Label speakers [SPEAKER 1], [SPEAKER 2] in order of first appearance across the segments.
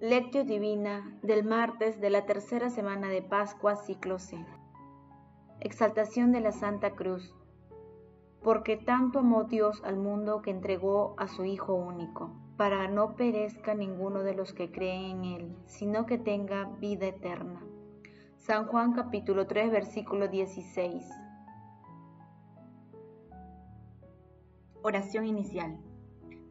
[SPEAKER 1] Lectio Divina del martes de la tercera semana de Pascua, ciclo C. Exaltación de la Santa Cruz. Porque tanto amó Dios al mundo que entregó a su Hijo único, para no perezca ninguno de los que creen en Él, sino que tenga vida eterna. San Juan capítulo 3 versículo 16. Oración inicial.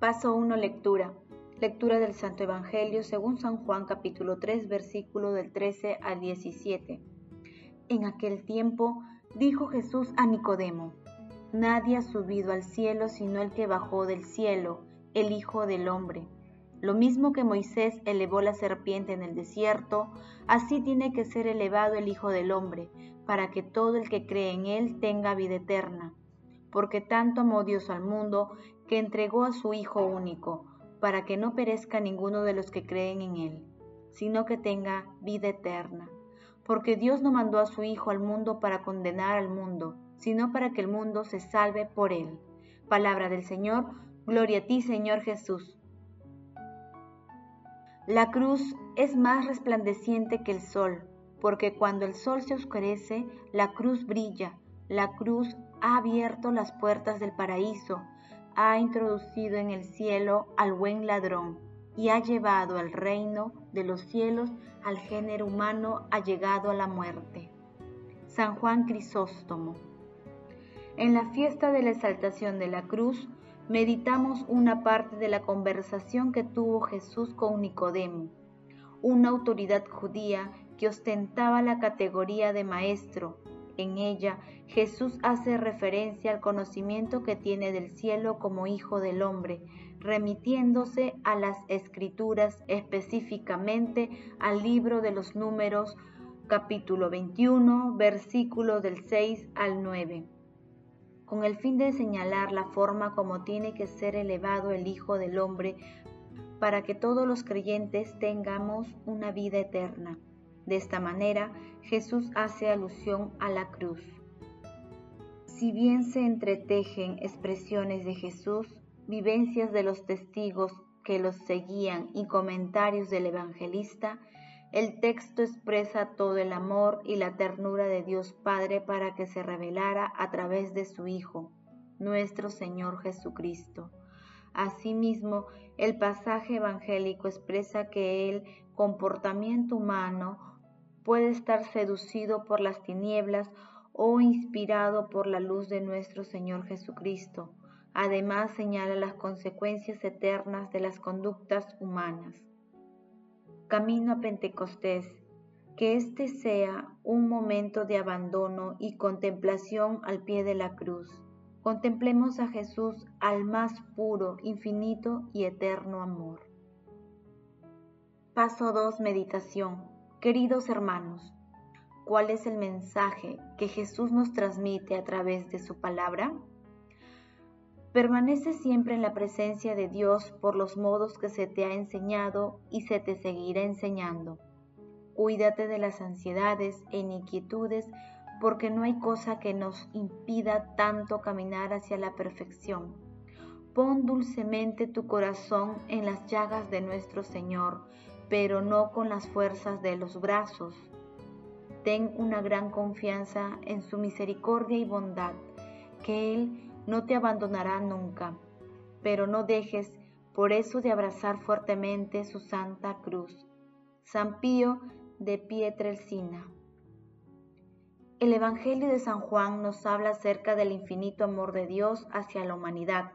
[SPEAKER 1] Paso 1. Lectura. Lectura del Santo Evangelio según San Juan capítulo 3 versículo del 13 al 17. En aquel tiempo dijo Jesús a Nicodemo, Nadie ha subido al cielo sino el que bajó del cielo, el Hijo del Hombre. Lo mismo que Moisés elevó la serpiente en el desierto, así tiene que ser elevado el Hijo del Hombre, para que todo el que cree en él tenga vida eterna porque tanto amó Dios al mundo que entregó a su Hijo único, para que no perezca ninguno de los que creen en Él, sino que tenga vida eterna. Porque Dios no mandó a su Hijo al mundo para condenar al mundo, sino para que el mundo se salve por Él. Palabra del Señor, gloria a ti Señor Jesús. La cruz es más resplandeciente que el sol, porque cuando el sol se oscurece, la cruz brilla, la cruz ha abierto las puertas del paraíso, ha introducido en el cielo al buen ladrón y ha llevado al reino de los cielos al género humano ha llegado a la muerte. San Juan Crisóstomo. En la fiesta de la exaltación de la cruz, meditamos una parte de la conversación que tuvo Jesús con Nicodemo, una autoridad judía que ostentaba la categoría de maestro en ella, Jesús hace referencia al conocimiento que tiene del cielo como Hijo del Hombre, remitiéndose a las Escrituras, específicamente al libro de los números capítulo 21, versículo del 6 al 9, con el fin de señalar la forma como tiene que ser elevado el Hijo del Hombre para que todos los creyentes tengamos una vida eterna. De esta manera, Jesús hace alusión a la cruz. Si bien se entretejen expresiones de Jesús, vivencias de los testigos que los seguían y comentarios del evangelista, el texto expresa todo el amor y la ternura de Dios Padre para que se revelara a través de su Hijo, nuestro Señor Jesucristo. Asimismo, el pasaje evangélico expresa que el comportamiento humano puede estar seducido por las tinieblas o inspirado por la luz de nuestro Señor Jesucristo. Además señala las consecuencias eternas de las conductas humanas. Camino a Pentecostés. Que este sea un momento de abandono y contemplación al pie de la cruz. Contemplemos a Jesús al más puro, infinito y eterno amor. Paso 2. Meditación. Queridos hermanos, ¿cuál es el mensaje que Jesús nos transmite a través de su palabra? Permanece siempre en la presencia de Dios por los modos que se te ha enseñado y se te seguirá enseñando. Cuídate de las ansiedades e inquietudes porque no hay cosa que nos impida tanto caminar hacia la perfección. Pon dulcemente tu corazón en las llagas de nuestro Señor, pero no con las fuerzas de los brazos. Ten una gran confianza en su misericordia y bondad, que Él no te abandonará nunca, pero no dejes por eso de abrazar fuertemente su santa cruz. San Pío de Pietrelcina. El Evangelio de San Juan nos habla acerca del infinito amor de Dios hacia la humanidad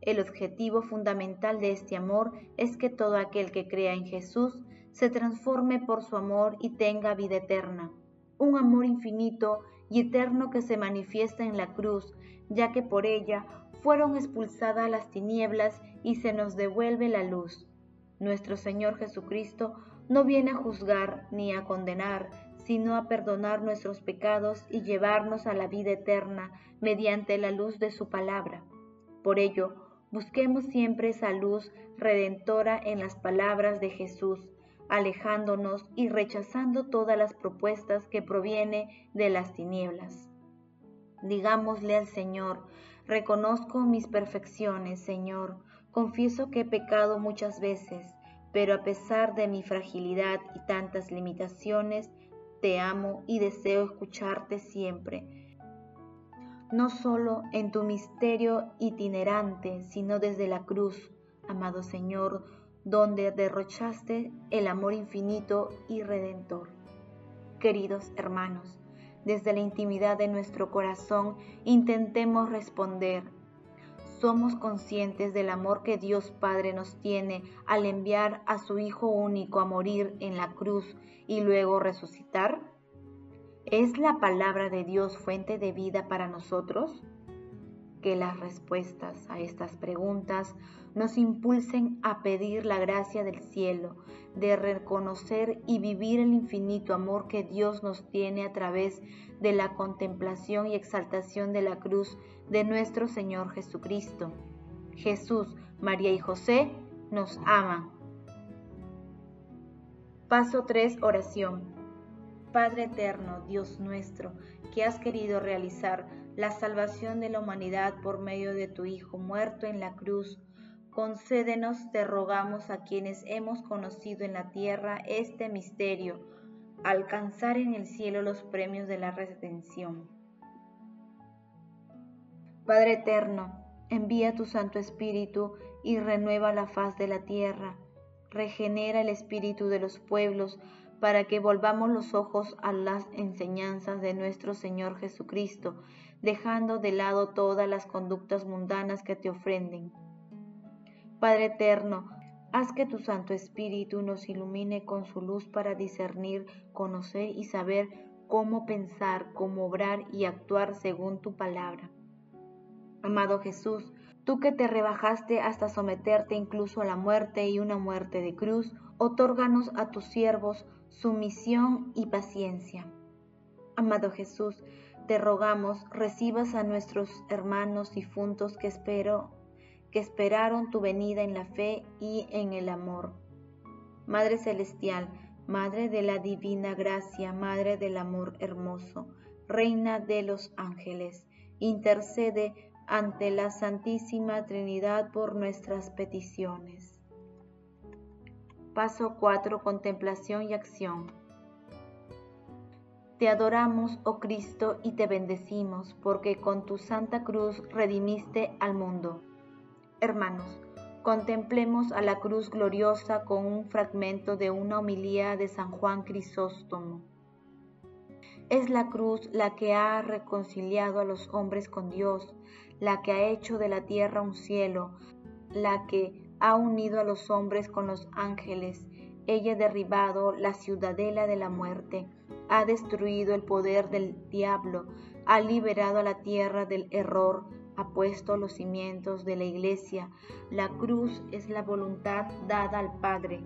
[SPEAKER 1] el objetivo fundamental de este amor es que todo aquel que crea en Jesús se transforme por su amor y tenga vida eterna. Un amor infinito y eterno que se manifiesta en la cruz, ya que por ella fueron expulsadas las tinieblas y se nos devuelve la luz. Nuestro Señor Jesucristo no viene a juzgar ni a condenar, sino a perdonar nuestros pecados y llevarnos a la vida eterna mediante la luz de su palabra. Por ello, busquemos siempre esa luz redentora en las palabras de Jesús, alejándonos y rechazando todas las propuestas que proviene de las tinieblas. Digámosle al Señor, reconozco mis perfecciones, Señor, confieso que he pecado muchas veces, pero a pesar de mi fragilidad y tantas limitaciones, te amo y deseo escucharte siempre, no solo en tu misterio itinerante, sino desde la cruz, amado Señor, donde derrochaste el amor infinito y redentor. Queridos hermanos, desde la intimidad de nuestro corazón intentemos responder somos conscientes del amor que Dios Padre nos tiene al enviar a su Hijo único a morir en la cruz y luego resucitar? ¿Es la palabra de Dios fuente de vida para nosotros? Que las respuestas a estas preguntas nos impulsen a pedir la gracia del cielo, de reconocer y vivir el infinito amor que Dios nos tiene a través de la contemplación y exaltación de la cruz de nuestro Señor Jesucristo. Jesús, María y José nos aman. Paso 3. Oración. Padre eterno, Dios nuestro, que has querido realizar la salvación de la humanidad por medio de tu Hijo muerto en la cruz, concédenos, te rogamos a quienes hemos conocido en la tierra este misterio, alcanzar en el cielo los premios de la redención. Padre eterno, envía tu Santo Espíritu y renueva la faz de la tierra, regenera el espíritu de los pueblos, para que volvamos los ojos a las enseñanzas de nuestro Señor Jesucristo, dejando de lado todas las conductas mundanas que te ofrenden Padre eterno, haz que tu Santo Espíritu nos ilumine con su luz para discernir, conocer y saber cómo pensar, cómo obrar y actuar según tu palabra. Amado Jesús, tú que te rebajaste hasta someterte incluso a la muerte y una muerte de cruz, otórganos a tus siervos sumisión y paciencia. Amado Jesús, te rogamos recibas a nuestros hermanos difuntos que espero que esperaron tu venida en la fe y en el amor. Madre Celestial, Madre de la Divina Gracia, Madre del Amor Hermoso, Reina de los Ángeles, intercede ante la Santísima Trinidad por nuestras peticiones. Paso 4. Contemplación y acción. Te adoramos, oh Cristo, y te bendecimos, porque con tu Santa Cruz redimiste al mundo. Hermanos, contemplemos a la cruz gloriosa con un fragmento de una homilía de San Juan Crisóstomo. Es la cruz la que ha reconciliado a los hombres con Dios, la que ha hecho de la tierra un cielo, la que ha unido a los hombres con los ángeles. Ella ha derribado la ciudadela de la muerte, ha destruido el poder del diablo, ha liberado a la tierra del error, ha puesto los cimientos de la iglesia. La cruz es la voluntad dada al Padre,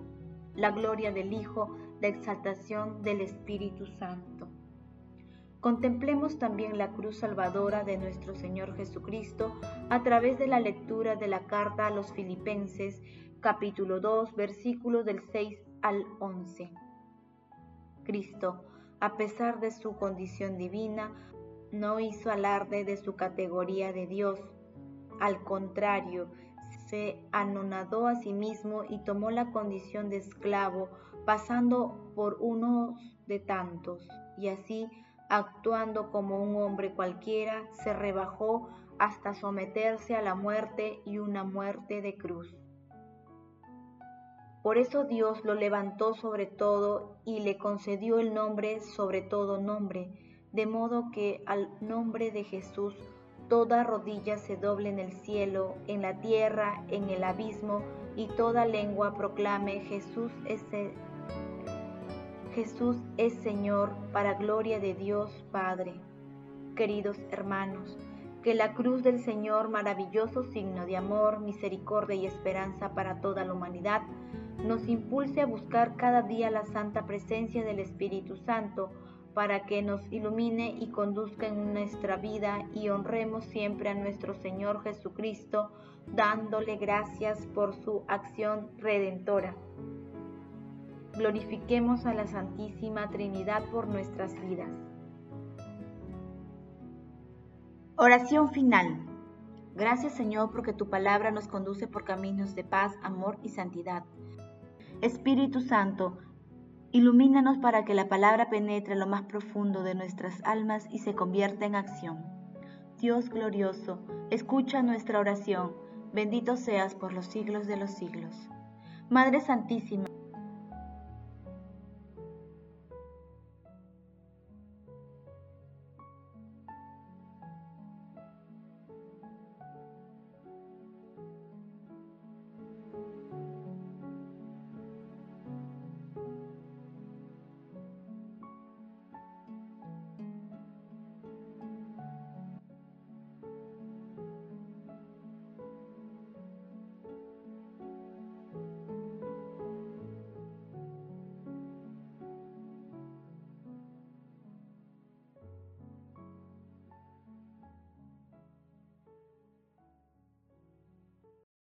[SPEAKER 1] la gloria del Hijo, la exaltación del Espíritu Santo. Contemplemos también la cruz salvadora de nuestro Señor Jesucristo a través de la lectura de la carta a los Filipenses, capítulo 2, versículos del 6 al 11. Cristo, a pesar de su condición divina, no hizo alarde de su categoría de Dios. Al contrario, se anonadó a sí mismo y tomó la condición de esclavo, pasando por uno de tantos, y así, actuando como un hombre cualquiera, se rebajó hasta someterse a la muerte y una muerte de cruz. Por eso Dios lo levantó sobre todo y le concedió el nombre sobre todo nombre de modo que al nombre de Jesús toda rodilla se doble en el cielo, en la tierra, en el abismo, y toda lengua proclame Jesús es, Jesús es Señor para gloria de Dios Padre. Queridos hermanos, que la cruz del Señor, maravilloso signo de amor, misericordia y esperanza para toda la humanidad, nos impulse a buscar cada día la santa presencia del Espíritu Santo para que nos ilumine y conduzca en nuestra vida y honremos siempre a nuestro Señor Jesucristo, dándole gracias por su acción redentora. Glorifiquemos a la Santísima Trinidad por nuestras vidas. Oración final. Gracias Señor porque tu palabra nos conduce por caminos de paz, amor y santidad. Espíritu Santo, ilumínanos para que la palabra penetre en lo más profundo de nuestras almas y se convierta en acción. Dios glorioso, escucha nuestra oración. Bendito seas por los siglos de los siglos. Madre Santísima,